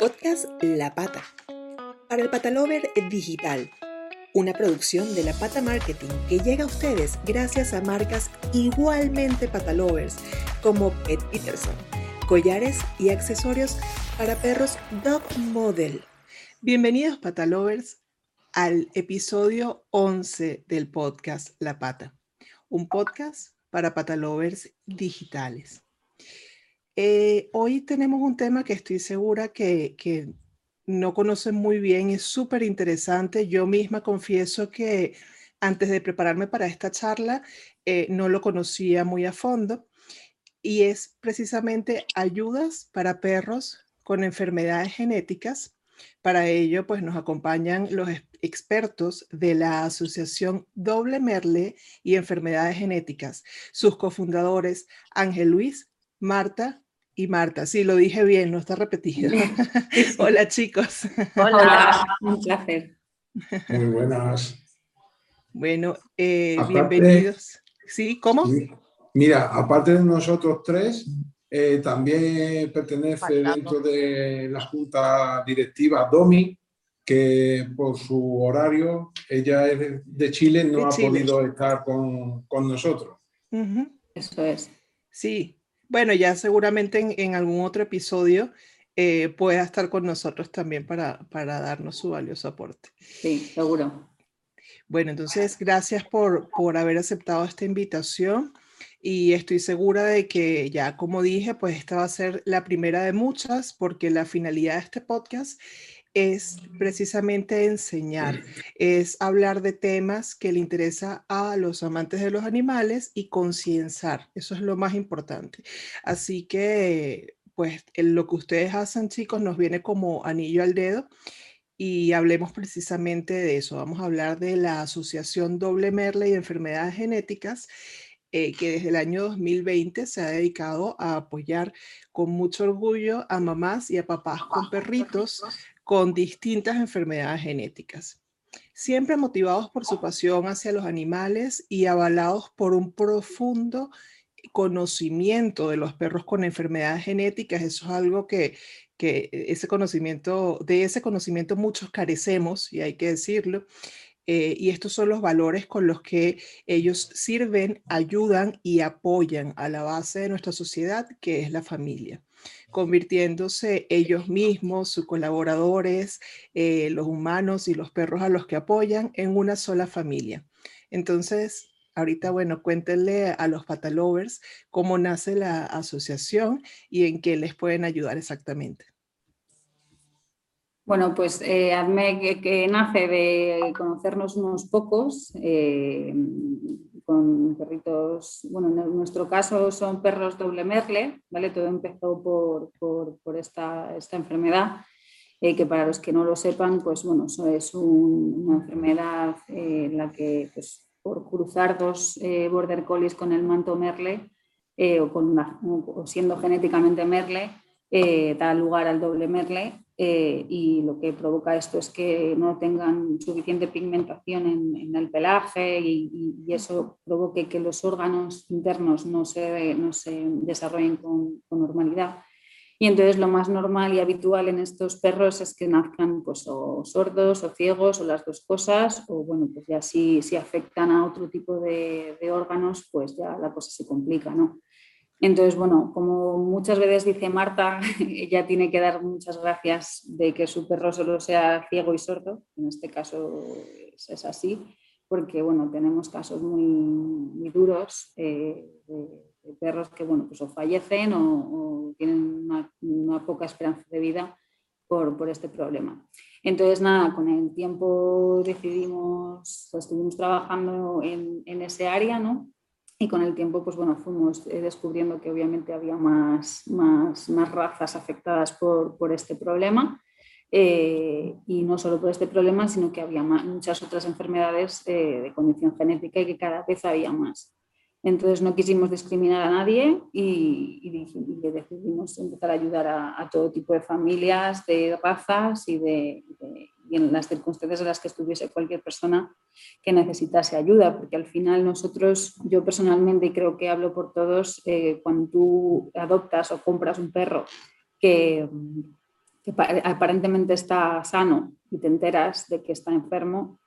Podcast La Pata. Para el Patalover Digital. Una producción de La Pata Marketing que llega a ustedes gracias a marcas igualmente patalovers como Pet Peterson, collares y accesorios para perros Dog Model. Bienvenidos patalovers al episodio 11 del podcast La Pata, un podcast para patalovers digitales. Eh, hoy tenemos un tema que estoy segura que, no conocen muy bien, es súper interesante. Yo misma confieso que antes de prepararme para esta charla eh, no lo conocía muy a fondo y es precisamente ayudas para perros con enfermedades genéticas. Para ello, pues nos acompañan los expertos de la Asociación Doble Merle y Enfermedades Genéticas, sus cofundadores Ángel Luis Marta y Marta. Sí, lo dije bien, no está repetido. Hola chicos. Hola, un placer. Muy buenas. Bueno, eh, bienvenidos. ¿Sí? ¿Cómo? Mira, aparte de nosotros tres, eh, también pertenece dentro de la junta directiva Domi, que por su horario, ella es de Chile, no ha podido estar con, nosotros. Eso es. Sí, bueno, ya seguramente en, algún otro episodio eh, pueda estar con nosotros también para, para darnos su valioso aporte. Sí, seguro. Bueno, entonces gracias por, por haber aceptado esta invitación y estoy segura de que ya como dije, pues esta va a ser la primera de muchas porque la finalidad de este podcast es precisamente enseñar, es hablar de temas que le interesa a los amantes de los animales y concienciar. Eso es lo más importante. Así que, pues, lo que ustedes hacen, chicos, nos viene como anillo al dedo y hablemos precisamente de eso. Vamos a hablar de la Asociación Doble Merle y Enfermedades Genéticas. Eh, que desde el año 2020 se ha dedicado a apoyar con mucho orgullo a mamás y a papás con perritos con distintas enfermedades genéticas, siempre motivados por su pasión hacia los animales y avalados por un profundo conocimiento de los perros con enfermedades genéticas. Eso es algo que, que ese conocimiento, de ese conocimiento muchos carecemos, y hay que decirlo. Eh, y estos son los valores con los que ellos sirven, ayudan y apoyan a la base de nuestra sociedad, que es la familia convirtiéndose ellos mismos, sus colaboradores, eh, los humanos y los perros a los que apoyan en una sola familia. Entonces, ahorita, bueno, cuéntenle a los patalovers cómo nace la asociación y en qué les pueden ayudar exactamente. Bueno, pues eh, que, nace de conocernos unos pocos, eh, con perritos, bueno, en nuestro caso son perros doble merle, ¿vale? Todo empezó por, por, esta, esta, enfermedad, eh, que para los que no lo sepan, pues bueno, es una enfermedad eh, en la que pues, por cruzar dos eh, border collies con el manto merle o, con o siendo genéticamente merle, da lugar al doble merle eh, y lo que provoca esto es que no tengan suficiente pigmentación en, el pelaje y, eso provoque que los órganos internos no se, no se desarrollen con, normalidad. Y entonces lo más normal y habitual en estos perros es que nazcan pues, o sordos o ciegos o las dos cosas, o bueno, pues ya si, si afectan a otro tipo de, de órganos, pues ya la cosa se complica, ¿no? Entonces, bueno, como muchas veces dice Marta, ella tiene que dar muchas gracias de que su perro solo sea ciego y sordo, en este caso es, así, porque bueno, tenemos casos muy, duros eh, de, perros que bueno, pues o fallecen o, tienen una, poca esperanza de vida por, este problema. Entonces, nada, con el tiempo decidimos, estuvimos trabajando en, en ese área, ¿no? Y con el tiempo pues bueno, fuimos eh, descubriendo que obviamente había más, más, más razas afectadas por, por este problema. Eh, y no solo por este problema, sino que había muchas otras enfermedades eh, de condición genética y que cada vez había más. Entonces no quisimos discriminar a nadie y, y, decidimos empezar a ayudar a, todo tipo de familias, de razas y de, en las circunstancias en las que estuviese cualquier persona que necesitase ayuda, porque al final nosotros, yo personalmente, y creo que hablo por todos, eh, cuando tú adoptas o compras un perro que, que aparentemente está sano y te enteras de que está enfermo,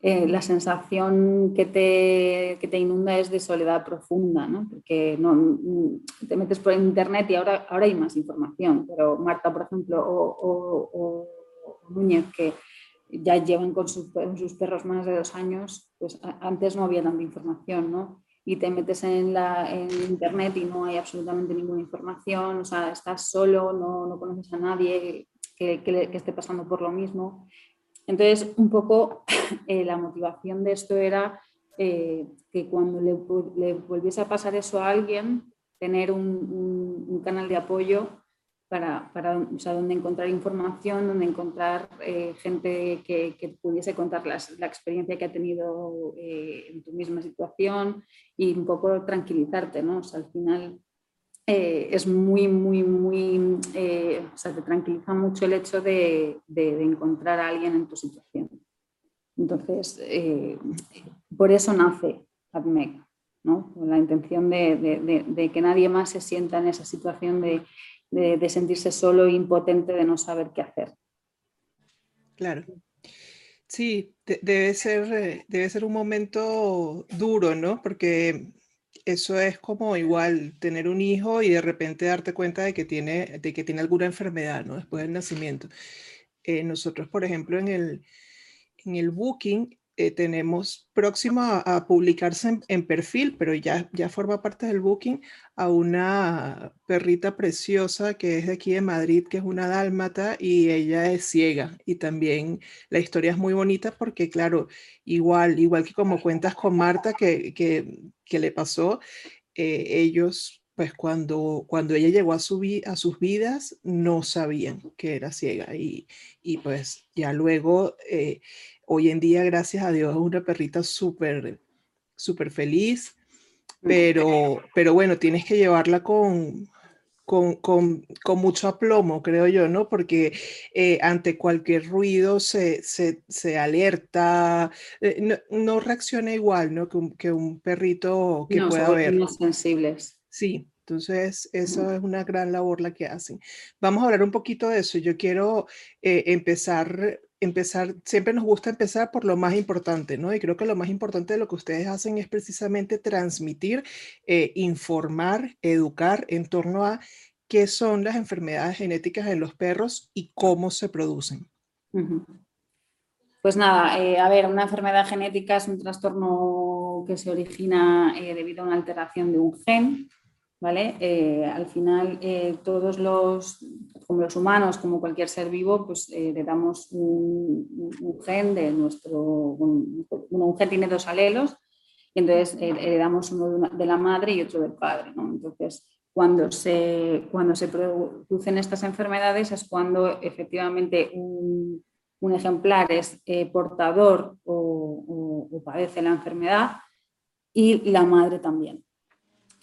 eh, la sensación que te, que te, inunda es de soledad profunda, ¿no? porque no, mm, te metes por internet y ahora, ahora hay más información, pero Marta, por ejemplo, o, o, Núñez, que ya llevan con sus, perros más de dos años, pues antes no había tanta información, ¿no? Y te metes en, la, en internet y no hay absolutamente ninguna información, o sea, estás solo, no, no conoces a nadie que, que, que esté pasando por lo mismo. Entonces, un poco eh, la motivación de esto era eh, que cuando le, volviese a pasar eso a alguien, tener un, canal de apoyo para, para o sea, donde encontrar información, donde encontrar eh, gente que, pudiese contar la experiencia que ha tenido en tu misma situación y un poco tranquilizarte, ¿no? Al final eh, es muy, muy, muy, eh, o sea, te tranquiliza mucho el hecho de, encontrar a alguien en tu situación. Entonces, eh, por eso nace AdMec, ¿no? Con la intención de, que nadie más se sienta en esa situación de, sentirse solo e impotente, de no saber qué hacer. Claro. Sí, debe ser, debe ser un momento duro, ¿no? Porque eso es como igual tener un hijo y de repente darte cuenta de que tiene, de que tiene alguna enfermedad, ¿no? Después del nacimiento. Eh, nosotros, por ejemplo, en el, en el Booking eh, tenemos próximo a, publicarse en, perfil, pero ya, ya forma parte del booking, a una perrita preciosa que es de aquí de Madrid, que es una dálmata y ella es ciega. Y también la historia es muy bonita porque, claro, igual, igual que como cuentas con Marta que, que, le pasó, eh, ellos pues cuando, cuando ella llegó a, su a sus vidas no sabían que era ciega y, y pues ya luego eh, Hoy en día, gracias a Dios, es una perrita súper, súper feliz, pero, pero bueno, tienes que llevarla con, con, con, con, mucho aplomo, creo yo, ¿no? Porque eh, ante cualquier ruido se, se, se alerta, eh, no, reacciona igual, ¿no? Que un, que un perrito que pueda ver. Más sensibles. Sí, entonces, eso es una gran labor la que hacen. Vamos a hablar un poquito de eso. Yo quiero eh, empezar empezar, siempre nos gusta empezar por lo más importante, ¿no? Y creo que lo más importante de lo que ustedes hacen es precisamente transmitir, eh, informar, educar en torno a qué son las enfermedades genéticas en los perros y cómo se producen. Pues nada, eh, a ver, una enfermedad genética es un trastorno que se origina eh, debido a una alteración de un gen, ¿vale? al final, todos los como los humanos, como cualquier ser vivo, pues eh, le damos un, gen de nuestro, un, un, gen tiene dos alelos y entonces eh, heredamos uno de, la madre y otro del padre. Entonces, cuando se, cuando se producen estas enfermedades es cuando efectivamente un, ejemplar es eh, portador o padece la enfermedad y la madre también.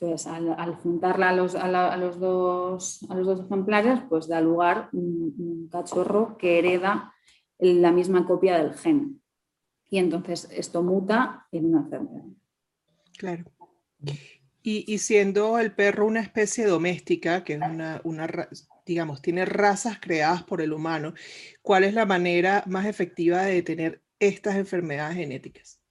Entonces, al, juntarla a los, a, los dos, a los dos ejemplares, pues da lugar un, un, cachorro que hereda la misma copia del gen. Y entonces esto muta en una enfermedad. Claro. Y, y siendo el perro una especie doméstica, que es una, una, digamos, tiene razas creadas por el humano, ¿cuál es la manera más efectiva de detener estas enfermedades genéticas?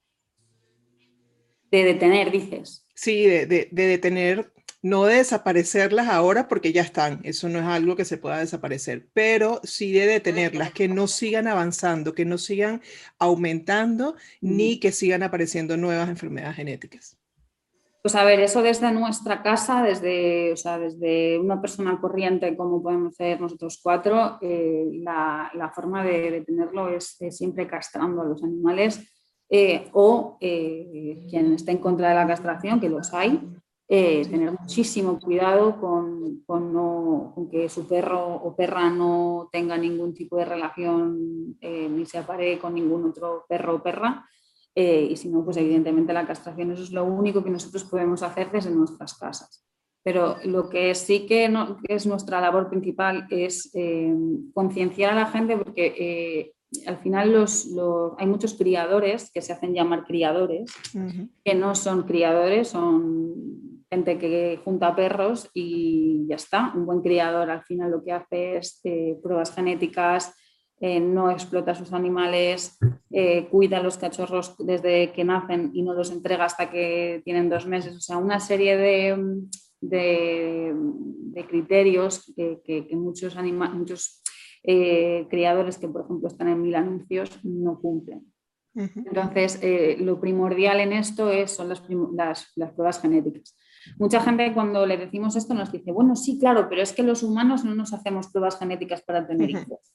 De detener, dices. Sí, de, de, detener, no de desaparecerlas ahora porque ya están, eso no es algo que se pueda desaparecer, pero sí de detenerlas, que no sigan avanzando, que no sigan aumentando, ni que sigan apareciendo nuevas enfermedades genéticas. Pues a ver, eso desde nuestra casa, desde, o sea, desde una persona corriente como podemos ser nosotros cuatro, eh, la, la, forma de detenerlo es, es siempre castrando a los animales eh, o eh, quien esté en contra de la castración, que los hay, eh, tener muchísimo cuidado con, con, que su perro o perra no tenga ningún tipo de relación ni se apare con ningún otro perro o perra. y si no, pues evidentemente la castración eso es lo único que nosotros podemos hacer desde nuestras casas. Pero lo que sí que, no, que es nuestra labor principal es concienciar a la gente porque al final los, hay muchos criadores que se hacen llamar criadores, que no son criadores, son gente que junta perros y ya está. Un buen criador al final lo que hace es eh, pruebas genéticas, eh, no explota a sus animales, eh, cuida a los cachorros desde que nacen y no los entrega hasta que tienen dos meses. O sea, una serie de, de, criterios que, muchos, muchos eh, criadores que, por ejemplo, están en mil anuncios no cumplen. Entonces, lo primordial en esto es, son las, las, pruebas genéticas. Mucha gente cuando le decimos esto nos dice, bueno, sí, claro, pero es que los humanos no nos hacemos pruebas genéticas para tener hijos.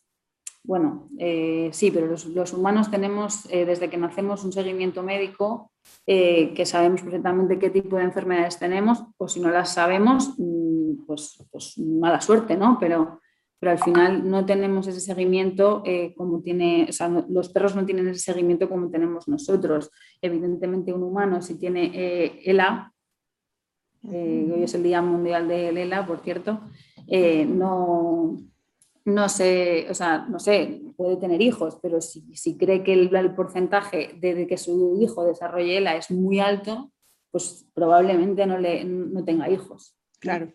Bueno, eh, sí, pero los, humanos tenemos eh, desde que nacemos un seguimiento médico eh, que sabemos perfectamente qué tipo de enfermedades tenemos, o si no las sabemos, mm, pues, pues, mala suerte, ¿no? Pero, pero al final no tenemos ese seguimiento como tiene, o sea, los perros no tienen ese seguimiento como tenemos nosotros. Evidentemente un humano si tiene ELA, hoy es el Día Mundial de ELA, por cierto, no no sé, o sea, no sé, puede tener hijos, pero si, cree que el, porcentaje de, que su hijo desarrolle ELA es muy alto, pues probablemente no, le, tenga hijos. Claro.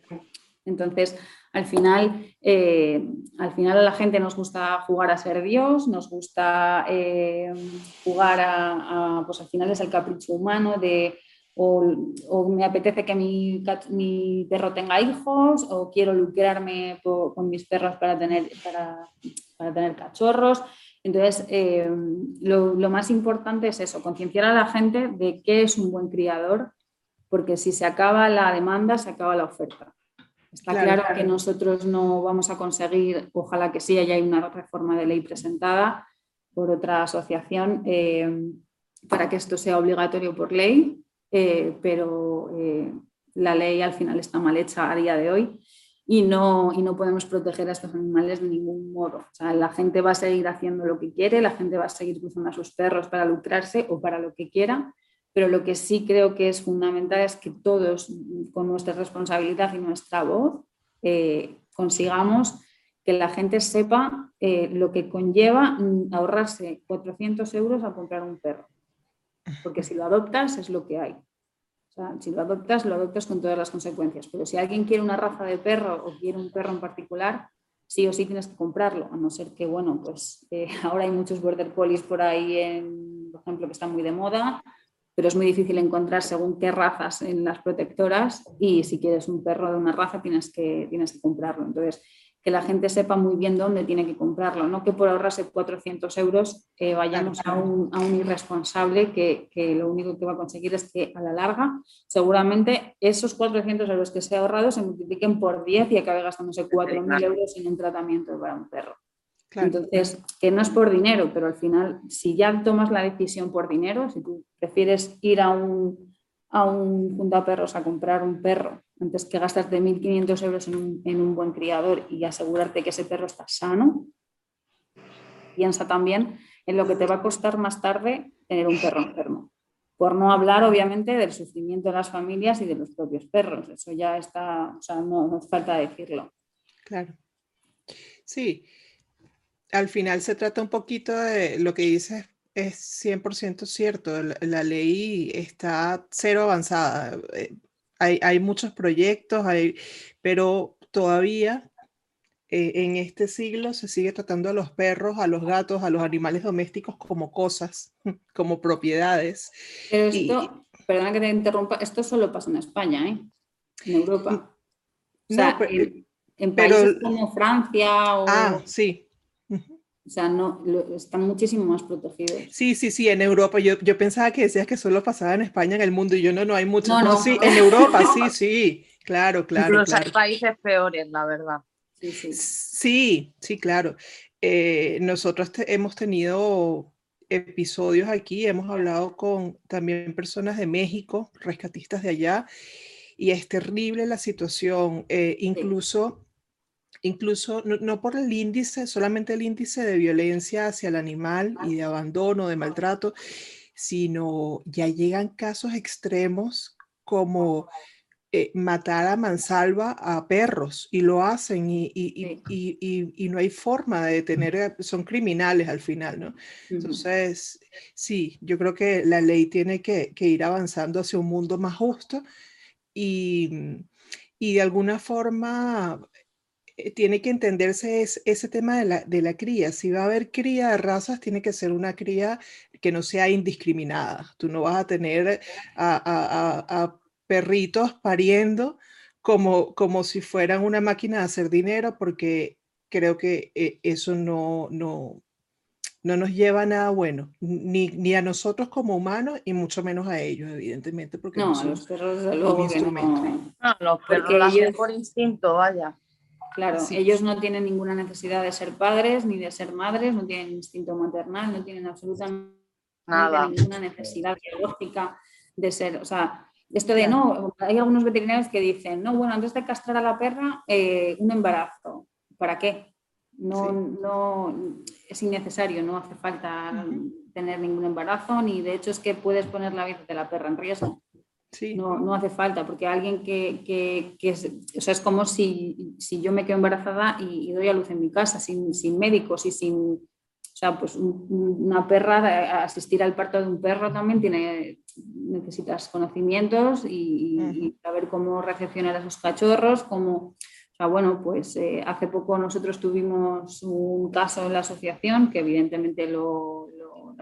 Entonces, al final, eh, al final a la gente nos gusta jugar a ser Dios, nos gusta eh, jugar a, pues al final es el capricho humano de o, me apetece que mi, perro tenga hijos, o quiero lucrarme con mis perros para tener, para, para tener cachorros. Entonces, eh, lo, lo, más importante es eso, concienciar a la gente de qué es un buen criador, porque si se acaba la demanda, se acaba la oferta. Está claro, que nosotros no vamos a conseguir, ojalá que sí, haya una reforma de ley presentada por otra asociación eh, para que esto sea obligatorio por ley, eh, pero eh, la ley al final está mal hecha a día de hoy y no, y no podemos proteger a estos animales de ningún modo. la gente va a seguir haciendo lo que quiere, la gente va a seguir cruzando a sus perros para lucrarse o para lo que quiera, pero lo que sí creo que es fundamental es que todos, con nuestra responsabilidad y nuestra voz, eh, consigamos que la gente sepa lo que conlleva ahorrarse 400 euros a comprar un perro porque si lo adoptas es lo que hay. Si lo adoptas, lo adoptas con todas las consecuencias. Pero si alguien quiere una raza de perro o quiere un perro en particular, sí o sí tienes que comprarlo, a no ser que, bueno, pues eh, ahora hay muchos border collies por ahí, por ejemplo, que están muy de moda, pero es muy difícil encontrar según qué razas en las protectoras y si quieres un perro de una raza tienes que, tienes que comprarlo. Entonces, que la gente sepa muy bien dónde tiene que comprarlo, no que por ahorrarse 400 euros eh, vayamos a un, a un irresponsable que, que, lo único que va a conseguir es que a la larga seguramente esos 400 euros que se ha ahorrado se multipliquen por 10 y acabe gastándose 4.000 euros en un tratamiento para un perro. Entonces, que no es por dinero, pero al final, si ya tomas la decisión por dinero, si tú prefieres ir a un, a un junta perros a comprar un perro antes que gastarte 1.500 euros en un, en un, buen criador y asegurarte que ese perro está sano, piensa también en lo que te va a costar más tarde tener un perro enfermo. Por no hablar, obviamente, del sufrimiento de las familias y de los propios perros. Eso ya está, o sea, no nos falta decirlo. Claro. Sí, al final se trata un poquito de lo que dices, es 100% cierto. La, ley está cero avanzada. Eh, hay, muchos proyectos, hay, pero todavía eh, en este siglo se sigue tratando a los perros, a los gatos, a los animales domésticos como cosas, como propiedades. Pero esto, perdona que te interrumpa, esto solo pasa en España, ¿eh? En Europa. O sea, en, países como Francia o... Ah, sí. O sea, no, están muchísimo más protegidos. Sí, sí, sí, en Europa. Yo, yo pensaba que decías que solo pasaba en España, en el mundo, y yo no, no hay mucho. No, no, sí, en Europa, sí, sí, claro, claro. Incluso hay países peores, la verdad. Sí, sí, sí, sí claro. Eh, nosotros hemos tenido episodios aquí, hemos hablado con también personas de México, rescatistas de allá, y es terrible la situación. Eh, incluso incluso no, por el índice, solamente el índice de violencia hacia el animal y de abandono, de maltrato, sino ya llegan casos extremos como eh, matar a mansalva a perros y lo hacen y, y, no hay forma de detener, son criminales al final, ¿no? Entonces, sí, yo creo que la ley tiene que, ir avanzando hacia un mundo más justo y, de alguna forma eh, tiene que entenderse ese tema de la, de la, cría. Si va a haber cría de razas, tiene que ser una cría que no sea indiscriminada. Tú no vas a tener a perritos pariendo como, como si fueran una máquina de hacer dinero, porque creo que eh, eso no, no, no nos lleva a nada bueno, ni, ni, a nosotros como humanos y mucho menos a ellos, evidentemente, porque no, los perros de luego no. los perros ellos, por instinto, vaya. Claro, ellos no tienen ninguna necesidad de ser padres ni de ser madres, no tienen instinto maternal, no tienen absolutamente nada. ninguna necesidad biológica de ser, o sea, esto de no, hay algunos veterinarios que dicen, no, bueno, antes de castrar a la perra, eh, un embarazo. ¿Para qué? No, no es innecesario, no hace falta tener ningún embarazo, ni de hecho es que puedes poner la vida de la perra en riesgo. Sí. No, no, hace falta, porque alguien que, que, que es, o sea, es como si, si, yo me quedo embarazada y, doy a luz en mi casa, sin, sin médicos y sin, o sea, pues una perra, asistir al parto de un perro también tiene, necesitas conocimientos y, saber cómo recepcionar a esos cachorros, cómo, bueno, pues eh, hace poco nosotros tuvimos un caso en la asociación que evidentemente lo,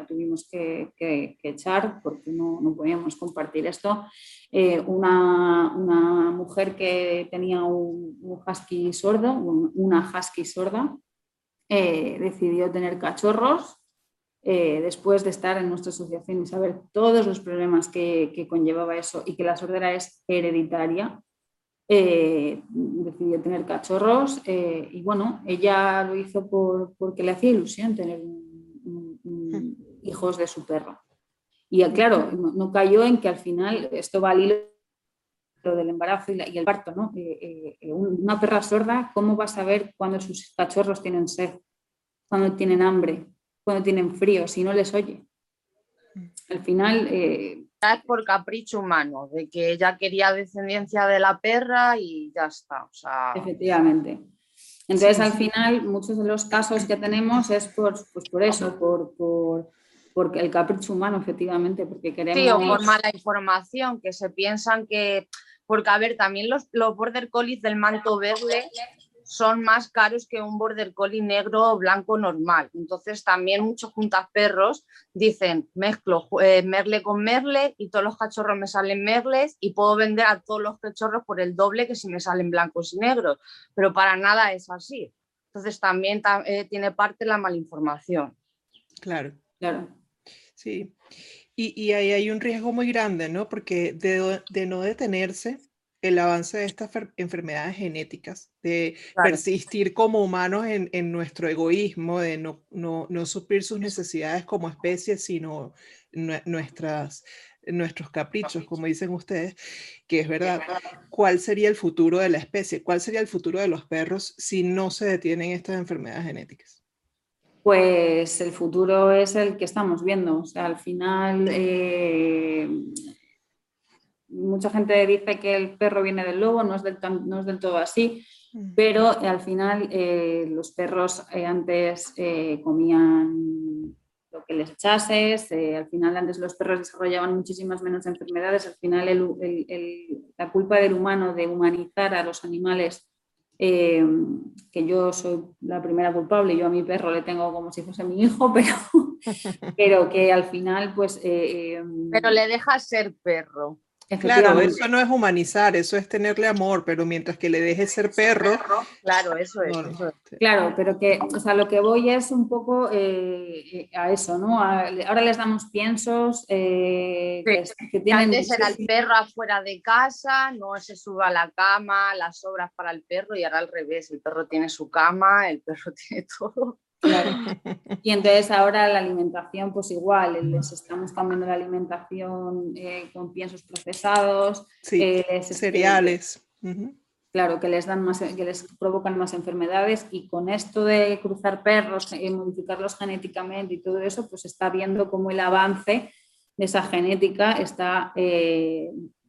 tuvimos que, echar porque no, no, podíamos compartir esto. Eh, una, una, mujer que tenía un, husky sordo, una husky sorda, eh, decidió tener cachorros después de estar en nuestra asociación y saber todos los problemas que, conllevaba eso y que la sordera es hereditaria, eh, decidió tener cachorros eh, y bueno, ella lo hizo porque le hacía ilusión tener hijos de su perro. Y claro, no, cayó en que al final esto va al hilo del embarazo y, y el parto, ¿no? una perra sorda, ¿cómo va a saber cuando sus cachorros tienen sed, cuando tienen hambre, cuando tienen frío, si no les oye. Mm. Al final... Eh, es por capricho humano, de que ella quería descendencia de la perra y ya está. Efectivamente. Entonces, al final, muchos de los casos que tenemos es por, pues por eso, por, por, el capricho humano, efectivamente, porque queremos... Sí, o por mala información, que se piensan que... Porque, a ver, también los, los border collies del manto verde son más caros que un border collie negro o blanco normal. Entonces también muchos perros dicen, mezclo eh, merle con merle y todos los cachorros me salen merles y puedo vender a todos los cachorros por el doble que si me salen blancos y negros, pero para nada es así. Entonces también eh, tiene parte la malinformación. Claro, claro. Sí. Y, ahí hay un riesgo muy grande, ¿no? Porque de, de no detenerse, el avance de estas enfermedades genéticas, de persistir como humanos en, nuestro egoísmo, de no, no, suplir sus necesidades como especie, sino nuestras, nuestros caprichos, como dicen ustedes, que es verdad. ¿Cuál sería el futuro de la especie? ¿Cuál sería el futuro de los perros si no se detienen estas enfermedades genéticas? Pues el futuro es el que estamos viendo. O sea, al final eh, mucha gente dice que el perro viene del lobo, no es del, no es del todo así, mm. pero al final eh, los perros eh, antes eh, comían lo que les echases, al final antes los perros desarrollaban muchísimas menos enfermedades, al final la culpa del humano de humanizar a los animales, que yo soy la primera culpable, yo a mi perro le tengo como si fuese mi hijo, pero, pero que al final pues... pero le dejas ser perro. Claro, eso no es humanizar, eso es tenerle amor, pero mientras que le deje ser perro. Claro, eso es. Claro, pero que, o sea, lo que voy es un poco eh, eh, a eso, ¿no? ahora les damos piensos eh, que, tienen. Antes era el perro afuera de casa, no se suba a la cama, las obras para el perro, y ahora al revés, el perro tiene su cama, el perro tiene todo. Y entonces ahora la alimentación, pues igual, les estamos cambiando la alimentación eh, con piensos procesados, eh, cereales. Claro, que les dan más, que les provocan más enfermedades y con esto de cruzar perros, y eh, modificarlos genéticamente y todo eso, pues está viendo cómo el avance de esa genética está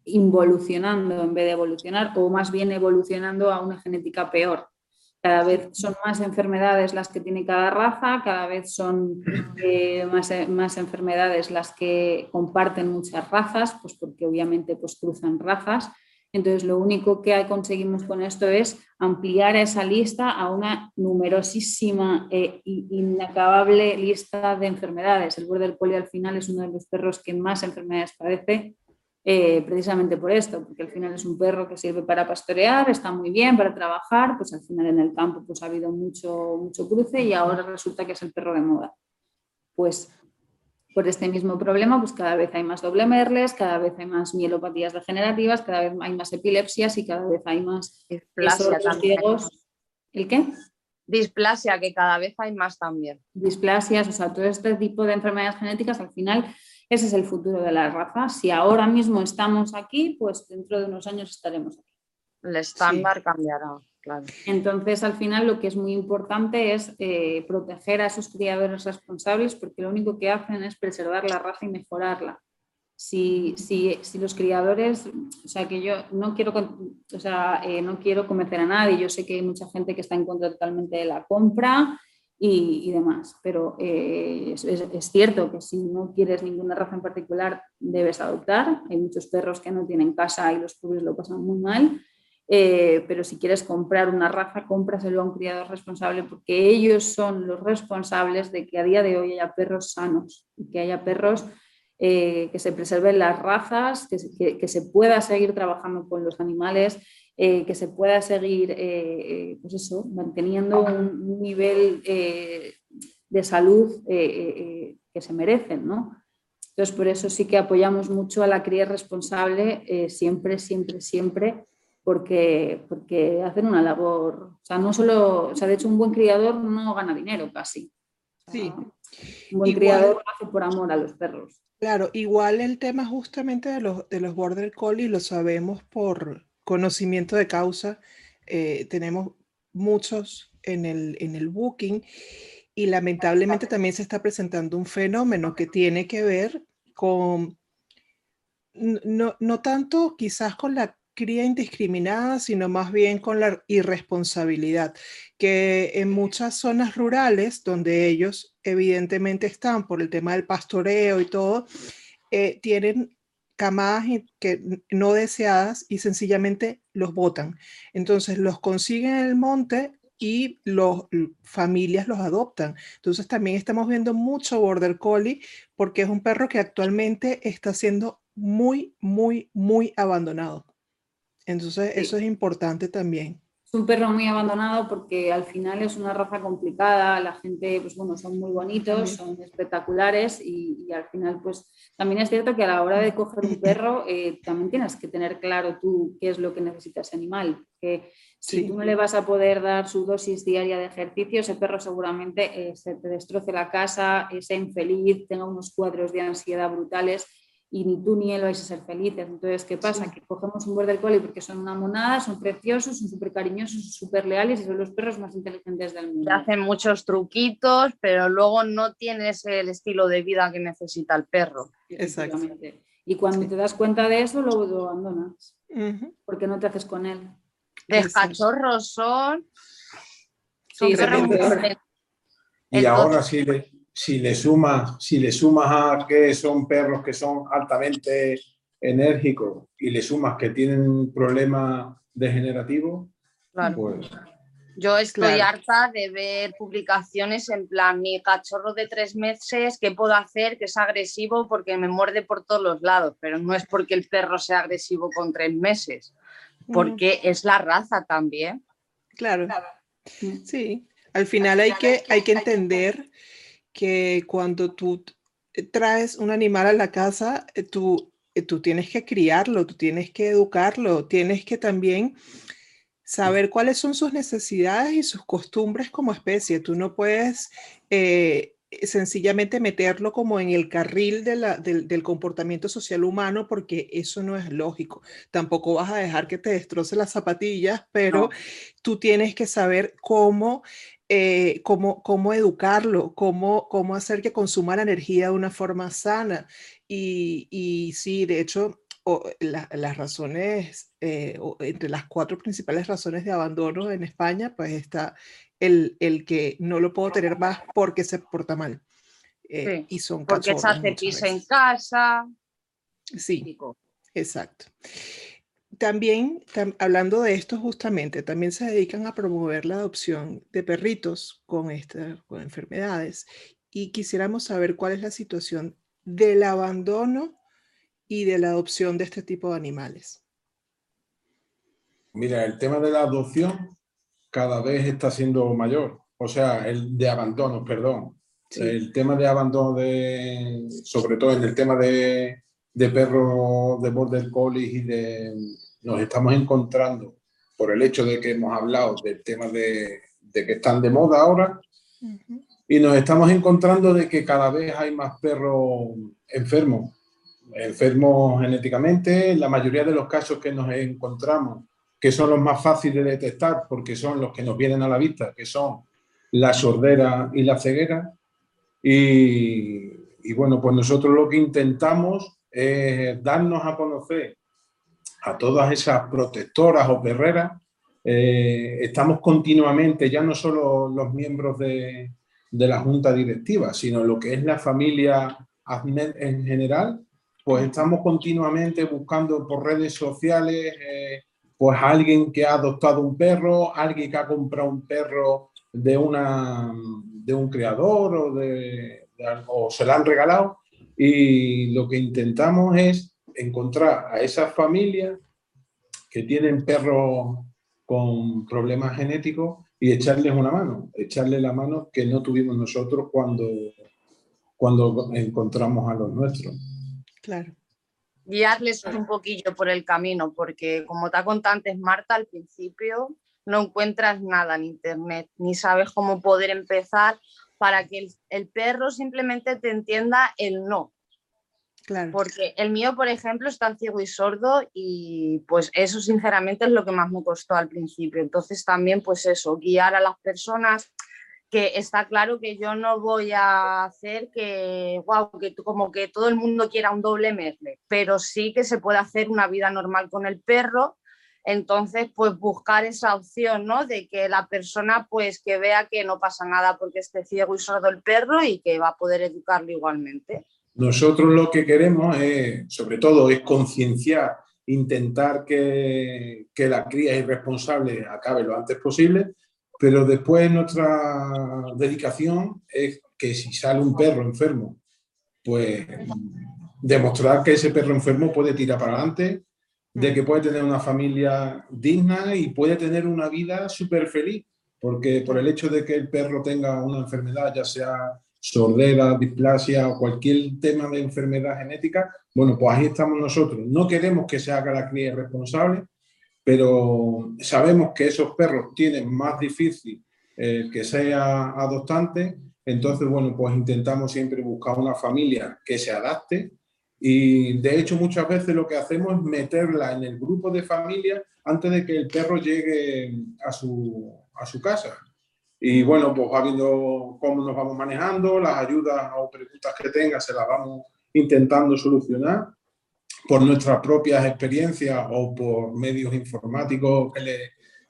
involucionando en vez de evolucionar, o más bien evolucionando a una genética peor. Cada vez son más enfermedades las que tiene cada raza, cada vez son eh, más, más, enfermedades las que comparten muchas razas, pues porque obviamente pues cruzan razas. Entonces, lo único que conseguimos con esto es ampliar esa lista a una numerosísima e inacabable lista de enfermedades. El border collie al final es uno de los perros que más enfermedades padece eh, precisamente por esto, porque al final es un perro que sirve para pastorear, está muy bien para trabajar, pues al final en el campo pues ha habido mucho, mucho cruce y ahora resulta que es el perro de moda. Pues por este mismo problema, pues cada vez hay más doble merles, cada vez hay más mielopatías degenerativas, cada vez hay más epilepsias y cada vez hay más displasia ciegos. ¿El qué? Displasia, que cada vez hay más también. Displasias, o sea, todo este tipo de enfermedades genéticas al final ese es el futuro de la raza. Si ahora mismo estamos aquí, pues dentro de unos años estaremos aquí. El estándar cambiará, claro. Entonces, al final, lo que es muy importante es eh, proteger a esos criadores responsables porque lo único que hacen es preservar la raza y mejorarla. Si, si, si los criadores, o sea, que yo no quiero, o sea, eh, no quiero convencer a nadie, yo sé que hay mucha gente que está en contra totalmente de la compra, y, demás. Pero eh, es, cierto que si no quieres ninguna raza en particular, debes adoptar. Hay muchos perros que no tienen casa y los pobres lo pasan muy mal. Eh, pero si quieres comprar una raza, cómpraselo a un criador responsable porque ellos son los responsables de que a día de hoy haya perros sanos y que haya perros eh, que se preserven las razas, que, que, se pueda seguir trabajando con los animales eh, que se pueda seguir eh, eh, pues eso, manteniendo un, nivel de salud que se merecen. ¿no? Entonces, por eso sí que apoyamos mucho a la cría responsable, siempre, siempre, siempre, porque, porque hacen una labor, o sea, no solo, o sea, de hecho un buen criador no gana dinero casi. Sí. Un buen criador lo hace por amor a los perros. Claro, igual el tema justamente de los, de los border collie lo sabemos por, conocimiento de causa. Eh, tenemos muchos en el, en el booking y lamentablemente también se está presentando un fenómeno que tiene que ver con, no, no tanto quizás con la cría indiscriminada, sino más bien con la irresponsabilidad, que en muchas zonas rurales, donde ellos evidentemente están por el tema del pastoreo y todo, eh, tienen camadas que no deseadas y sencillamente los botan. Entonces los consiguen en el monte y las familias los adoptan. Entonces también estamos viendo mucho Border Collie porque es un perro que actualmente está siendo muy, muy, muy abandonado. Entonces eso es importante también. Es un perro muy abandonado porque al final es una raza complicada, la gente, pues bueno, son muy bonitos, son espectaculares y, al final, pues también es cierto que a la hora de coger un perro, eh, también tienes que tener claro tú qué es lo que necesita ese animal. Que si tú no le vas a poder dar su dosis diaria de ejercicio, ese perro seguramente eh, se te destroce la casa, sea infeliz, tenga unos cuadros de ansiedad brutales y ni tú ni él vais a ser felices. Entonces, ¿qué pasa? Que cogemos un border collie porque son una monada, son preciosos, son súper cariñosos, son súper leales y son los perros más inteligentes del mundo. hacen muchos truquitos, pero luego no tienes el estilo de vida que necesita el perro. Exactamente. Y cuando te das cuenta de eso, luego lo abandonas. Porque no te haces con él. De cachorros son. sí, y ahora sí, si le sumas, si le sumas a que son perros que son altamente enérgicos y le sumas que tienen problemas degenerativos, pues yo estoy harta de ver publicaciones en plan, mi cachorro de tres meses, ¿qué puedo hacer? Que es agresivo porque me muerde por todos los lados, pero no es porque el perro sea agresivo con tres meses, porque es la raza también. Claro. Sí, al final hay que, hay que entender que cuando tú traes un animal a la casa, eh, tú, eh, tú tienes que criarlo, tú tienes que educarlo, tienes que también saber cuáles son sus necesidades y sus costumbres como especie. Tú no puedes eh, sencillamente meterlo como en el carril del, comportamiento social humano porque eso no es lógico. Tampoco vas a dejar que te destroce las zapatillas, pero tú tienes que saber cómo eh, cómo, cómo, educarlo, cómo, cómo hacer que consuma la energía de una forma sana. Y, y sí, de hecho, las razones, eh, entre las cuatro principales razones de abandono en España, pues está el, el que no lo puedo tener más porque se porta mal. Eh, y son porque se hace pis en casa. Sí, exacto. También, hablando de esto justamente, también se dedican a promover la adopción de perritos con, estas con enfermedades y quisiéramos saber cuál es la situación del abandono y de la adopción de este tipo de animales? Mira, el tema de la adopción cada vez está siendo mayor, o sea, el de abandono, perdón. El tema de abandono, de, sobre todo en el tema de, de perros de border collies y de... Nos estamos encontrando por el hecho de que hemos hablado del tema de, de que están de moda ahora, y nos estamos encontrando de que cada vez hay más perros enfermos enfermos genéticamente, la mayoría de los casos que nos encontramos, que son los más fáciles de detectar porque son los que nos vienen a la vista, que son la sordera y la ceguera. Y, bueno, pues nosotros lo que intentamos es darnos a conocer a todas esas protectoras o perreras. Eh, estamos continuamente, ya no solo los miembros de, de la junta directiva, sino lo que es la familia en general, pues estamos continuamente buscando por redes sociales eh, pues alguien que ha adoptado un perro, alguien que ha comprado un perro de, una, de un criador o, de, o se lo han regalado y lo que intentamos es encontrar a esas familias que tienen perros con problemas genéticos y echarles una mano, echarle la mano que no tuvimos nosotros cuando, cuando encontramos a los nuestros. Claro. Guiarles un poquillo por el camino, porque como te ha contado antes Marta, al principio no encuentras nada en internet, ni sabes cómo poder empezar para que el, perro simplemente te entienda el no. Porque el mío, por ejemplo, está ciego y sordo y pues eso sinceramente es lo que más me costó al principio. Entonces también pues eso, guiar a las personas que está claro que yo no voy a hacer que, wow, que como que todo el mundo quiera un doble merle, pero sí que se puede hacer una vida normal con el perro. Entonces, pues buscar esa opción, ¿no? De que la persona, pues, que vea que no pasa nada porque esté ciego y sordo el perro y que va a poder educarlo igualmente. Nosotros lo que queremos es, sobre todo, es concienciar, intentar que, que la cría irresponsable acabe lo antes posible, pero después nuestra dedicación es que si sale un perro enfermo, pues demostrar que ese perro enfermo puede tirar para adelante, de que puede tener una familia digna y puede tener una vida súper feliz, porque por el hecho de que el perro tenga una enfermedad, ya sea sordera, displasia o cualquier tema de enfermedad genética, bueno, pues ahí estamos nosotros. No queremos que se haga la cría irresponsable, pero sabemos que esos perros tienen más difícil eh, que sea adoptante, entonces, bueno, pues intentamos siempre buscar una familia que se adapte y de hecho muchas veces lo que hacemos es meterla en el grupo de familia antes de que el perro llegue a su, a su casa. Y bueno, pues va viendo cómo nos vamos manejando, las ayudas o preguntas que tenga se las vamos intentando solucionar por nuestras propias experiencias o por medios informáticos que le,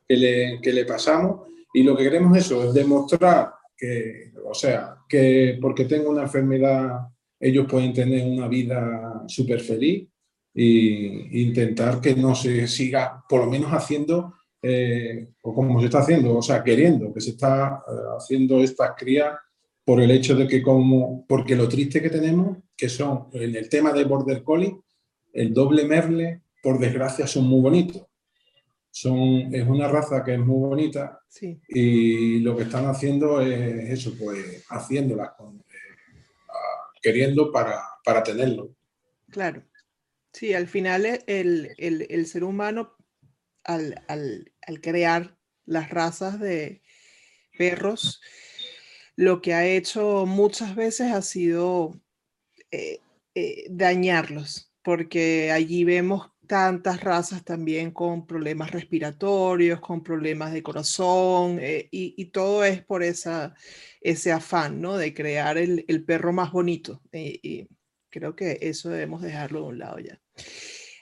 que le, que le pasamos. Y lo que queremos eso es demostrar que, o sea, que porque tengo una enfermedad, ellos pueden tener una vida súper feliz e intentar que no se siga, por lo menos haciendo, eh, o como se está haciendo, o sea, queriendo que se está eh, haciendo estas crías por el hecho de que como, porque lo triste que tenemos, que son en el tema de Border Collie, el doble merle, por desgracia, son muy bonitos. Son, es una raza que es muy bonita y lo que están haciendo es eso, pues haciéndolas, con, eh, queriendo para, para, tenerlo. Claro. Sí, al final el, el, el ser humano, al, al, crear las razas de perros, lo que ha hecho muchas veces ha sido eh, eh, dañarlos porque allí vemos tantas razas también con problemas respiratorios, con problemas de corazón, eh, y, todo es por esa, ese afán, ¿no? De crear el, perro más bonito. Y, creo que eso debemos dejarlo de un lado ya.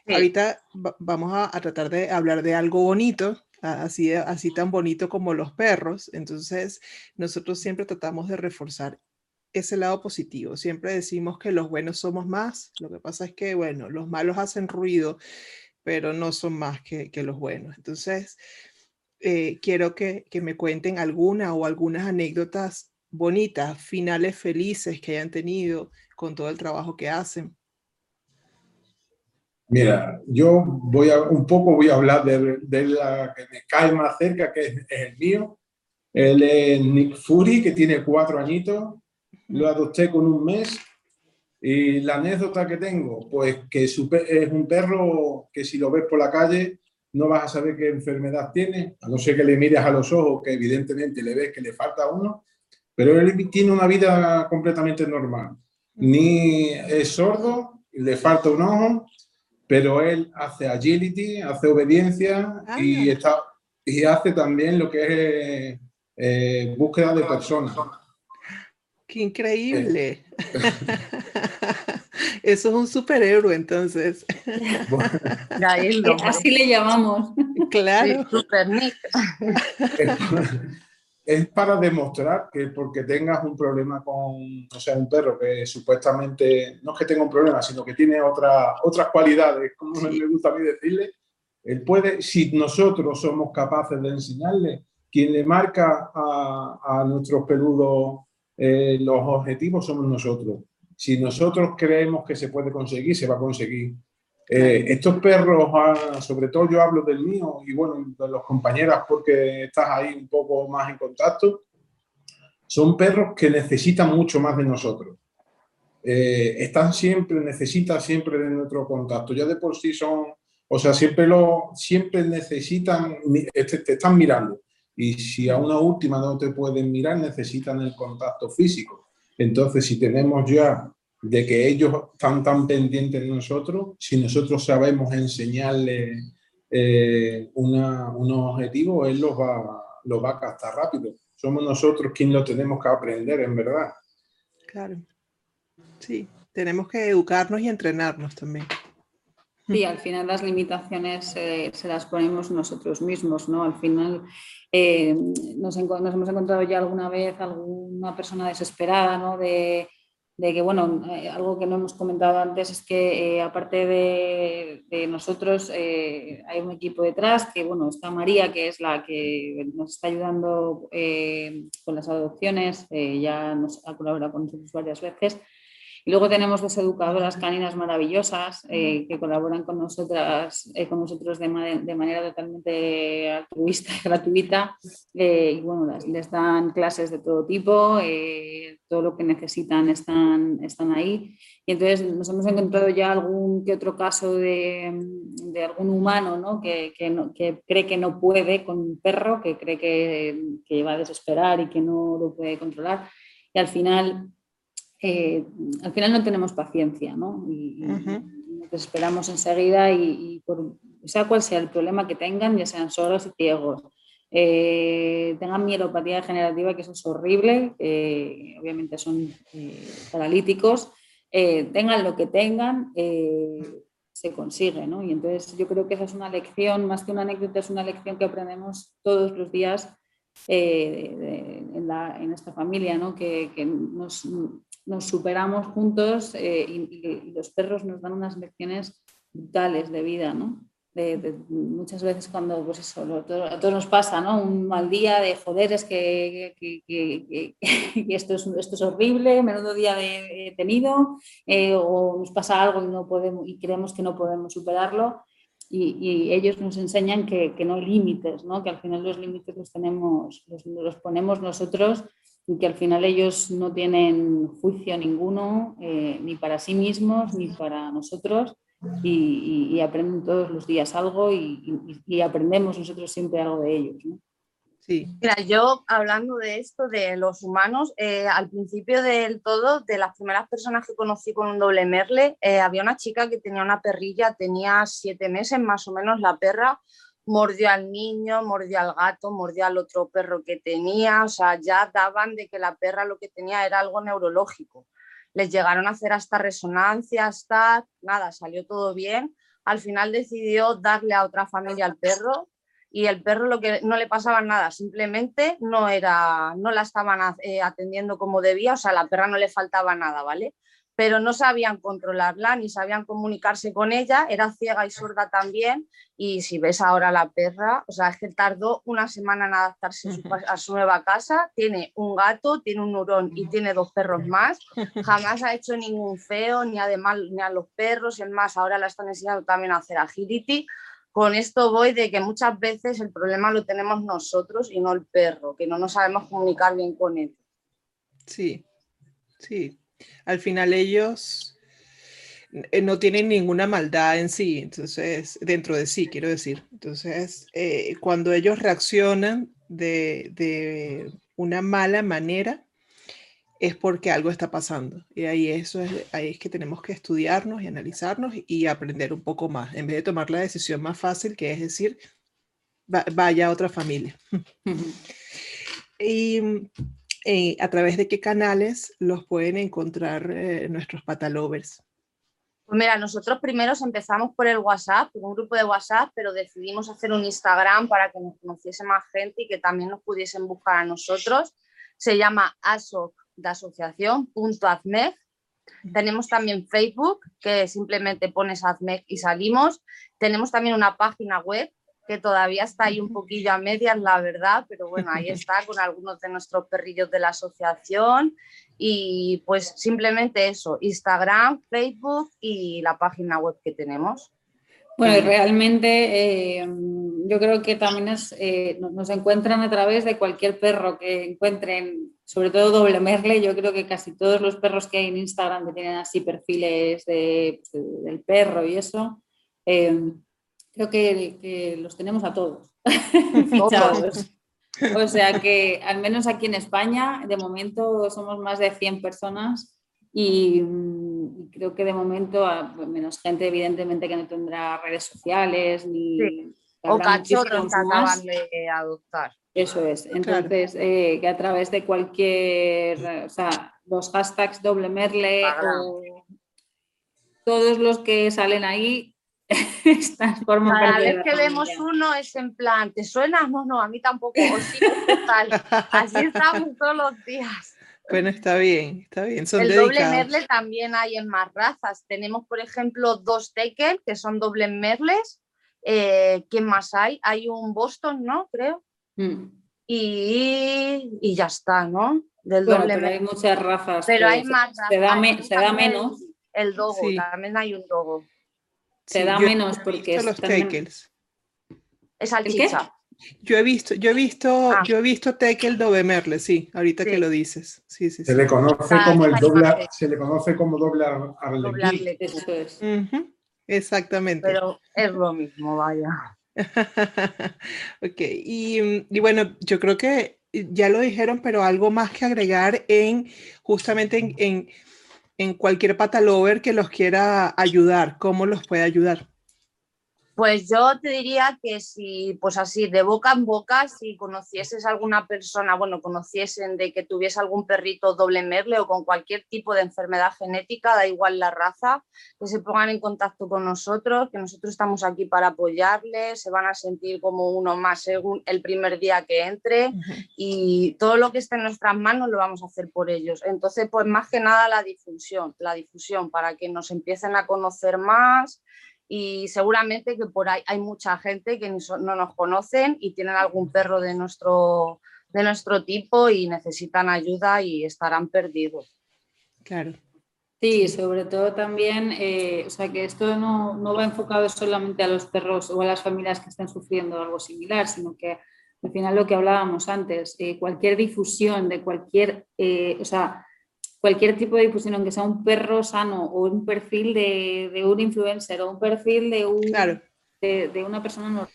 Ahorita vamos a, tratar de hablar de algo bonito, así, así tan bonito como los perros. Entonces, nosotros siempre tratamos de reforzar ese lado positivo. Siempre decimos que los buenos somos más. Lo que pasa es que, bueno, los malos hacen ruido, pero no son más que, los buenos. Entonces, eh, quiero que me cuenten alguna o algunas anécdotas bonitas, finales felices que hayan tenido con todo el trabajo que hacen. Mira, yo voy a un poco voy a hablar de, la que me cae más cerca, que es, el mío. Él es Nick Fury, que tiene cuatro añitos. Lo adopté con un mes. Y la anécdota que tengo, pues que es un perro que si lo ves por la calle no vas a saber qué enfermedad tiene, a no ser que le mires a los ojos, que evidentemente le ves que le falta uno, pero él tiene una vida completamente normal. Ni es sordo, le falta un ojo, pero él hace agility, hace obediencia y, ah. está, y hace también lo que es eh, búsqueda de personas. ¡Qué increíble! Eso es un superhéroe, entonces. Así le llamamos. Claro. Super Nick es para demostrar que porque tengas un problema con, o sea, un perro que supuestamente, no es que tenga un problema, sino que tiene otra, otras cualidades, como me gusta a mí decirle, él puede, si nosotros somos capaces de enseñarle, quien le marca a, a nuestros peludos eh, los objetivos somos nosotros. Si nosotros creemos que se puede conseguir, se va a conseguir. Eh, estos perros, ah, sobre todo yo hablo del mío y bueno, de los compañeras porque estás ahí un poco más en contacto, son perros que necesitan mucho más de nosotros. Eh, están siempre, necesitan siempre de nuestro contacto. Ya de por sí son, o sea, siempre, lo, siempre necesitan, te, te están mirando. Y si a una última no te pueden mirar, necesitan el contacto físico. Entonces, si tenemos ya de que ellos están tan pendientes de nosotros, si nosotros sabemos enseñarle eh, una, unos objetivos, él los va, los va a captar rápido. Somos nosotros quienes lo tenemos que aprender, en verdad. Claro. Sí, tenemos que educarnos y entrenarnos también. Sí, al final las limitaciones eh, se las ponemos nosotros mismos, ¿no? Al final eh, nos, nos, hemos encontrado ya alguna vez alguna persona desesperada, ¿no? De, de que, bueno, eh, algo que no hemos comentado antes es que eh, aparte de, nosotros eh, hay un equipo detrás, que, bueno, está María, que es la que nos está ayudando con las adopciones, ya nos ha colaborado con nosotros varias veces, y luego tenemos dos educadoras caninas maravillosas eh, que colaboran con nosotras, eh, con nosotros de, manera totalmente altruista y gratuita. Eh, y bueno, les, dan clases de todo tipo, todo lo que necesitan están, están ahí. Y entonces nos hemos encontrado ya algún que otro caso de, de algún humano ¿no? Que, que, que, cree que no puede con un perro, que cree que, que va a desesperar y que no lo puede controlar. Y al final eh, al final no tenemos paciencia, ¿no? Y, nos esperamos enseguida y, por, sea cual sea el problema que tengan, ya sean sordos y ciegos, eh, tengan mielopatía degenerativa, que eso es horrible, eh, obviamente son paralíticos, tengan lo que tengan, se consigue, ¿no? Y entonces yo creo que esa es una lección, más que una anécdota, es una lección que aprendemos todos los días en, esta familia, ¿no? que, que nos, nos superamos juntos eh, y, los perros nos dan unas lecciones brutales de vida, ¿no? muchas veces cuando, pues eso, a todos nos pasa, ¿no? Un mal día de joder, es que, esto, es, esto es horrible, menudo día he tenido, eh, o nos pasa algo y, no podemos, y creemos que no podemos superarlo. Y, ellos nos enseñan que, no hay límites, ¿no? que al final los límites los, tenemos, los ponemos nosotros y que al final ellos no tienen juicio ninguno, eh, ni para sí mismos, ni para nosotros, y, aprenden todos los días algo y, aprendemos nosotros siempre algo de ellos. Sí. Mira, yo hablando de esto, de los humanos, eh, al principio del todo, de las primeras personas que conocí con un doble merle, eh, había una chica que tenía una perrilla, tenía siete meses más o menos la perra, mordió al niño, mordió al gato, mordió al otro perro que tenía, o sea, ya daban de que la perra lo que tenía era algo neurológico. Les llegaron a hacer hasta resonancia, hasta nada, salió todo bien, al final decidió darle a otra familia al perro y el perro lo que no le pasaba nada, simplemente no era, no la estaban eh, atendiendo como debía, o sea, a la perra no le faltaba nada, ¿vale? Pero no sabían controlarla ni sabían comunicarse con ella, era ciega y sorda también, y si ves ahora la perra, o sea, es que tardó una semana en adaptarse a su nueva casa, tiene un gato, tiene un hurón y tiene dos perros más, jamás ha hecho ningún feo, ni además ni a los perros, y es más, ahora la están enseñando también a hacer agility, con esto voy de que muchas veces el problema lo tenemos nosotros y no el perro, que no nos sabemos comunicar bien con él. Sí, sí. Al final ellos eh, no tienen ninguna maldad en sí, entonces, dentro de sí, quiero decir. Entonces, eh, cuando ellos reaccionan de, de una mala manera, es porque algo está pasando. Y ahí, eso es, ahí es que tenemos que estudiarnos y analizarnos y aprender un poco más, en vez de tomar la decisión más fácil, que es decir, vaya a otra familia. y eh, a través de qué canales los pueden encontrar eh, nuestros patalovers. Pues mira, nosotros primero empezamos por el WhatsApp, por un grupo de WhatsApp, pero decidimos hacer un Instagram para que nos conociese más gente y que también nos pudiesen buscar a nosotros. Se llama ASOC de asociación, punto AZMEG. Tenemos también Facebook, que simplemente pones AZMEG y salimos. Tenemos también una página web que todavía está ahí un poquillo a medias, la verdad, pero bueno, ahí está con algunos de nuestros perrillos de la asociación y pues simplemente eso, Instagram, Facebook y la página web que tenemos. Bueno, realmente eh, yo creo que también es, eh, nos encuentran a través de cualquier perro que encuentren, sobre todo doble merle. Yo creo que casi todos los perros que hay en Instagram que tienen así perfiles de, pues, del perro y eso, eh, creo que, los tenemos a todos fichados. O sea que al menos aquí en España, de momento somos más de 100 personas y, creo que de momento, menos gente evidentemente que no tendrá redes sociales ni... O cachorros que acaban de adoptar. Eso es. Entonces, eh, que a través de cualquier, o sea, los hashtags doble merle o todos los que salen ahí están forman Cada vez que vemos uno es en plan, ¿te suena? No, no, a mí tampoco. sí. Así estamos todos los días. Bueno, está bien, está bien. el doble merle también hay en más razas. Tenemos, por ejemplo, dos tekel, que son doble merles. Eh, ¿Quién más hay? Hay un Boston, ¿no? Creo. Mm. Y, ya está, ¿no? Del doble pero hay muchas razas. Pero hay más razas. Se da, menos. El, dogo, también hay un dogo. Se da menos porque... Los tekels. Es salchicha. Yo he visto, yo he visto, ah. yo he visto Tekel Dobemerle, sí, ahorita que lo dices. Sí, sí, se le conoce como el doble, se le conoce como doble arlequín. Exactamente. Pero es lo mismo, vaya. ok, y, y, bueno, yo creo que ya lo dijeron, pero algo más que agregar en justamente en, en, en cualquier patalover que los quiera ayudar, ¿cómo los puede ayudar? Pues yo te diría que si, pues así, de boca en boca, si conocieses a alguna persona, bueno, conociesen de que tuviese algún perrito doble merle o con cualquier tipo de enfermedad genética, da igual la raza, que se pongan en contacto con nosotros, que nosotros estamos aquí para apoyarles, se van a sentir como uno más según el primer día que entre y todo lo que esté en nuestras manos lo vamos a hacer por ellos. Entonces, pues más que nada la difusión, la difusión para que nos empiecen a conocer más y seguramente que por ahí hay mucha gente que no nos conocen y tienen algún perro de nuestro, de nuestro tipo y necesitan ayuda y estarán perdidos. Claro. Sí, sobre todo también, eh, o sea, que esto no, no, va enfocado solamente a los perros o a las familias que estén sufriendo algo similar, sino que al final lo que hablábamos antes, eh, cualquier difusión de cualquier, eh, o sea, cualquier tipo de difusión, aunque sea un perro sano o un perfil de, un influencer o un perfil de, un, de, una persona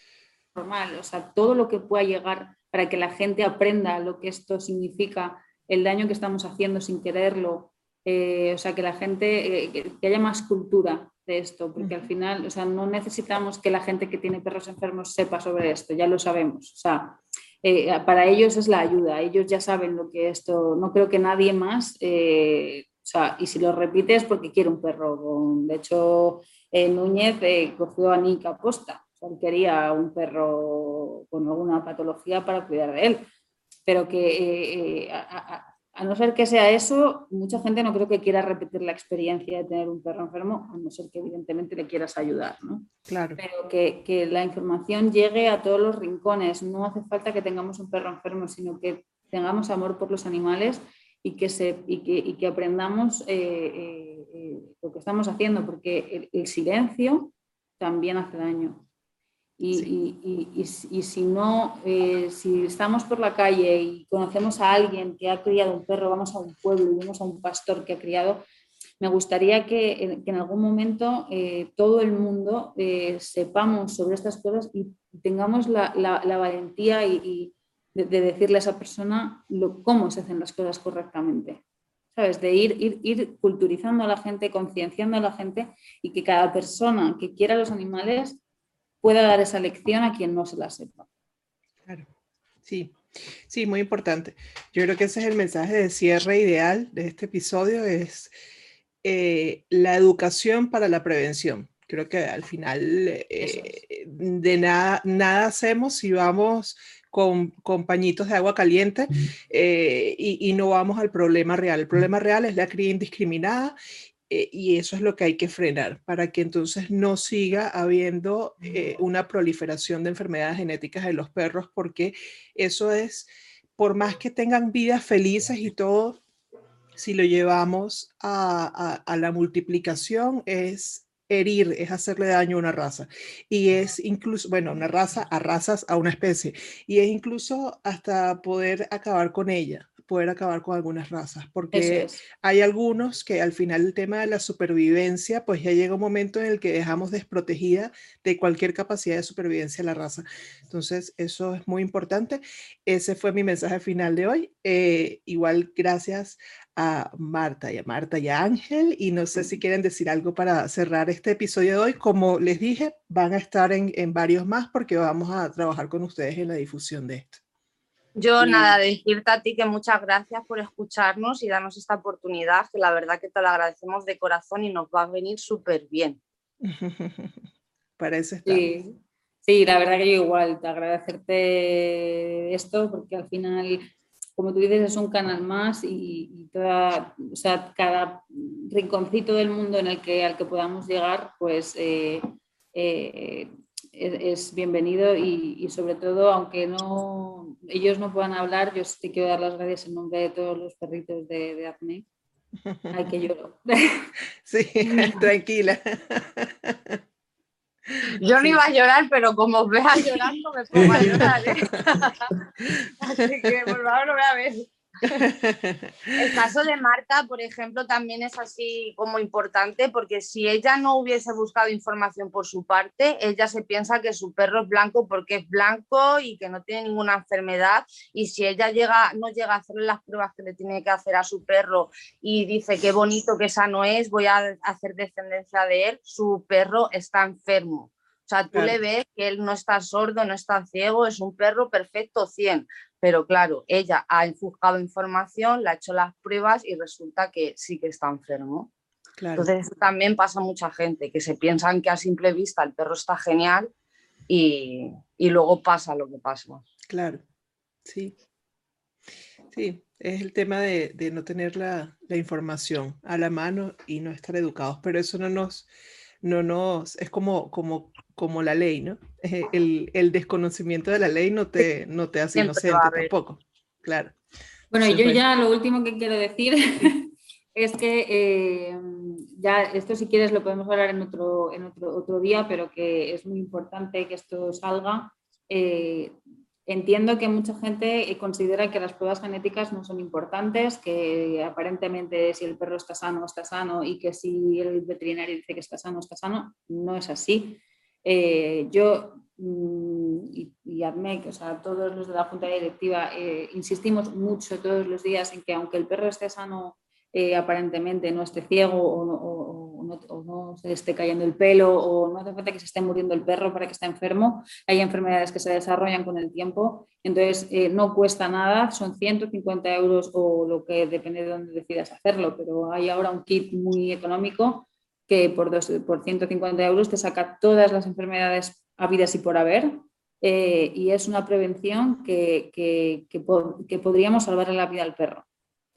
normal, o sea, todo lo que pueda llegar para que la gente aprenda lo que esto significa, el daño que estamos haciendo sin quererlo, eh, o sea, que la gente, eh, que, haya más cultura de esto, porque al final, o sea, no necesitamos que la gente que tiene perros enfermos sepa sobre esto, ya lo sabemos, o sea, eh, para ellos es la ayuda, ellos ya saben lo que esto, no creo que nadie más, eh, o sea, y si lo repites porque quiere un perro, de hecho Núñez cogió a Nick aposta, quería un perro con alguna patología para cuidar de él, pero que a no ser que sea eso, mucha gente no creo que quiera repetir la experiencia de tener un perro enfermo, a no ser que evidentemente le quieras ayudar, ¿no? Claro. Pero que, la información llegue a todos los rincones. No hace falta que tengamos un perro enfermo, sino que tengamos amor por los animales y que, se, y que, aprendamos eh, eh, eh, lo que estamos haciendo, porque el silencio también hace daño. Y, si no, eh, si estamos por la calle y conocemos a alguien que ha criado un perro, vamos a un pueblo y vemos a un pastor que ha criado, me gustaría que, en algún momento eh, todo el mundo eh, sepamos sobre estas cosas y tengamos la, valentía y, de, decirle a esa persona cómo se hacen las cosas correctamente. ¿Sabes? De ir, ir, ir culturizando a la gente, concienciando a la gente y que cada persona que quiera los animales pueda dar esa lección a quien no se la sepa. Claro, sí, sí, muy importante. Yo creo que ese es el mensaje de cierre ideal de este episodio, es eh, la educación para la prevención. Creo que al final eh, de nada, nada hacemos si vamos con, con, pañitos de agua caliente eh, y, y, no vamos al problema real. El problema real es la cría indiscriminada eh, y eso es lo que hay que frenar para que entonces no siga habiendo eh, una proliferación de enfermedades genéticas en los perros, porque eso es, por más que tengan vidas felices y todo, si lo llevamos a, a, la multiplicación, es herir, es hacerle daño a una raza. Y es incluso, bueno, una raza a razas, a una especie. Y es incluso hasta poder acabar con ella poder acabar con algunas razas, porque hay algunos que al final el tema de la supervivencia, pues ya llega un momento en el que dejamos desprotegida de cualquier capacidad de supervivencia la raza. Entonces, eso es muy importante. Ese fue mi mensaje final de hoy. Eh, igual, gracias a Marta y a Marta y a Ángel. Y no sé si quieren decir algo para cerrar este episodio de hoy. Como les dije, van a estar en, en varios más porque vamos a trabajar con ustedes en la difusión de esto. Yo nada, decirte a ti que muchas gracias por escucharnos y darnos esta oportunidad, que la verdad que te lo agradecemos de corazón y nos va a venir súper bien. Parece sí. sí, la verdad que yo igual, te agradecerte esto porque al final, como tú dices, es un canal más y, toda, o sea, cada rinconcito del mundo en el que, al que podamos llegar, pues eh, eh, es, bienvenido y, sobre todo, aunque no ellos no puedan hablar, yo sí quiero dar las gracias en nombre de todos los perritos de, de Acne. Ay, que lloro. Sí, tranquila. Yo no iba a llorar, pero como os veas llorando me pongo a llorar. ¿eh? Así que por favor no me a ver. El caso de Marta, por ejemplo, también es así como importante porque si ella no hubiese buscado información por su parte, ella se piensa que su perro es blanco porque es blanco y que no tiene ninguna enfermedad. Y si ella llega, no llega a hacerle las pruebas que le tiene que hacer a su perro y dice qué bonito, que sano es, voy a hacer descendencia de él, su perro está enfermo. O sea, tú le ves que él no está sordo, no está ciego, es un perro perfecto 100, pero claro, ella ha enfocado información, le ha hecho las pruebas y resulta que sí que está enfermo. Entonces también pasa mucha gente que se piensan que a simple vista el perro está genial y, luego pasa lo que pasa. Claro, sí. Sí, es el tema de, no tener la, la, información a la mano y no estar educados, pero eso no nos, no nos, es como, como, como la ley, ¿no? Eh, el, el desconocimiento de la ley no te, no te hace inocente tampoco, claro. Bueno, yo ya lo último que quiero decir es que eh, ya esto si quieres lo podemos hablar en otro, en otro, otro día, pero que es muy importante que esto salga. Eh, entiendo que mucha gente considera que las pruebas genéticas no son importantes, que aparentemente si el perro está sano, está sano y que si el veterinario dice que está sano, está sano. No es así. Eh, yo mm, y, y ADMEC, o sea, todos los de la Junta Directiva, eh, insistimos mucho todos los días en que aunque el perro esté sano, eh, aparentemente no esté ciego o no, o no, se esté cayendo el pelo o no hace falta que se esté muriendo el perro para que esté enfermo. Hay enfermedades que se desarrollan con el tiempo, entonces no cuesta nada, son 150 euros o lo que depende de dónde decidas hacerlo, pero hay ahora un kit muy económico que por, dos, por 150 euros te saca todas las enfermedades habidas y por haber. Eh, y es una prevención que, que, que, podríamos salvarle la vida al perro.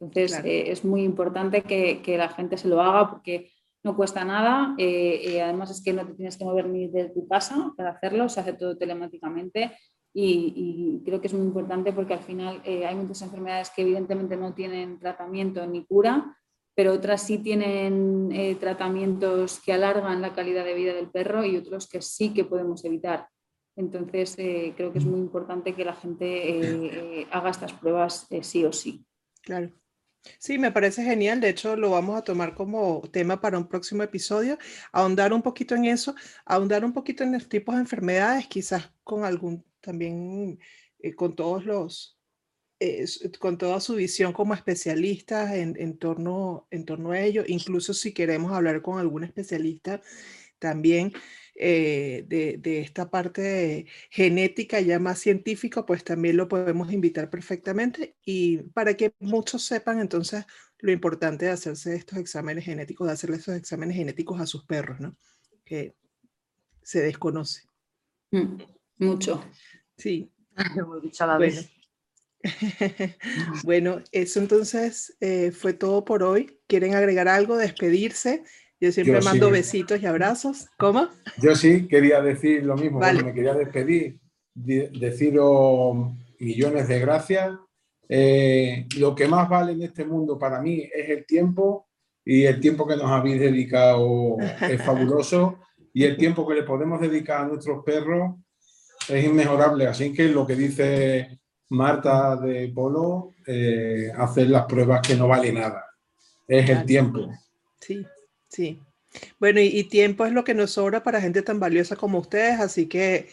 Entonces, eh, es muy importante que, la gente se lo haga porque no cuesta nada. Eh, además, es que no te tienes que mover ni de tu casa para hacerlo, se hace todo telemáticamente. Y, creo que es muy importante porque al final hay muchas enfermedades que evidentemente no tienen tratamiento ni cura, pero otras sí tienen eh, tratamientos que alargan la calidad de vida del perro y otros que sí que podemos evitar. Entonces, eh, creo que es muy importante que la gente eh, haga estas pruebas sí o sí. Claro. Sí, me parece genial. De hecho, lo vamos a tomar como tema para un próximo episodio, ahondar un poquito en eso, ahondar un poquito en los tipos de enfermedades, quizás con algún también, con todos los, con toda su visión como especialista en, torno, en torno a ello, incluso si queremos hablar con algún especialista también eh, de, esta parte genética ya más científica, pues también lo podemos invitar perfectamente y para que muchos sepan entonces lo importante de hacerse estos exámenes genéticos, de hacerle estos exámenes genéticos a sus perros, ¿no? Que se desconoce. Mm, mucho. Sí. bueno. bueno, eso entonces eh, fue todo por hoy. ¿Quieren agregar algo, despedirse? Yo siempre mando besitos y abrazos. ¿Cómo? Yo sí, quería decir lo mismo. me quería despedir, deciros millones de gracias. Eh, lo que más vale en este mundo para mí es el tiempo y el tiempo que nos habéis dedicado es fabuloso y el tiempo que le podemos dedicar a nuestros perros es inmejorable. Así que lo que dice Marta de Polo, eh, hacer las pruebas que no vale nada. Es el tiempo. Sí, sí. Bueno, y, tiempo es lo que nos sobra para gente tan valiosa como ustedes, así que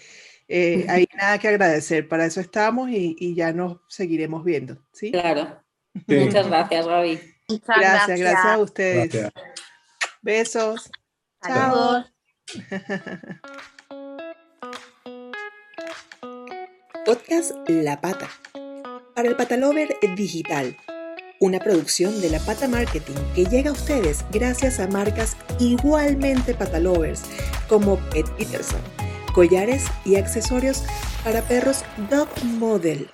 eh, hay nada que agradecer. Para eso estamos y, ya nos seguiremos viendo. ¿sí? Claro. Muchas gracias, Gaby. gracias, gracias, a ustedes. Besos. Chao. Podcast La Pata. Para el Patalover Digital. Una producción de La Pata Marketing que llega a ustedes gracias a marcas igualmente patalovers como Pet Peterson, collares y accesorios para perros Dog Model.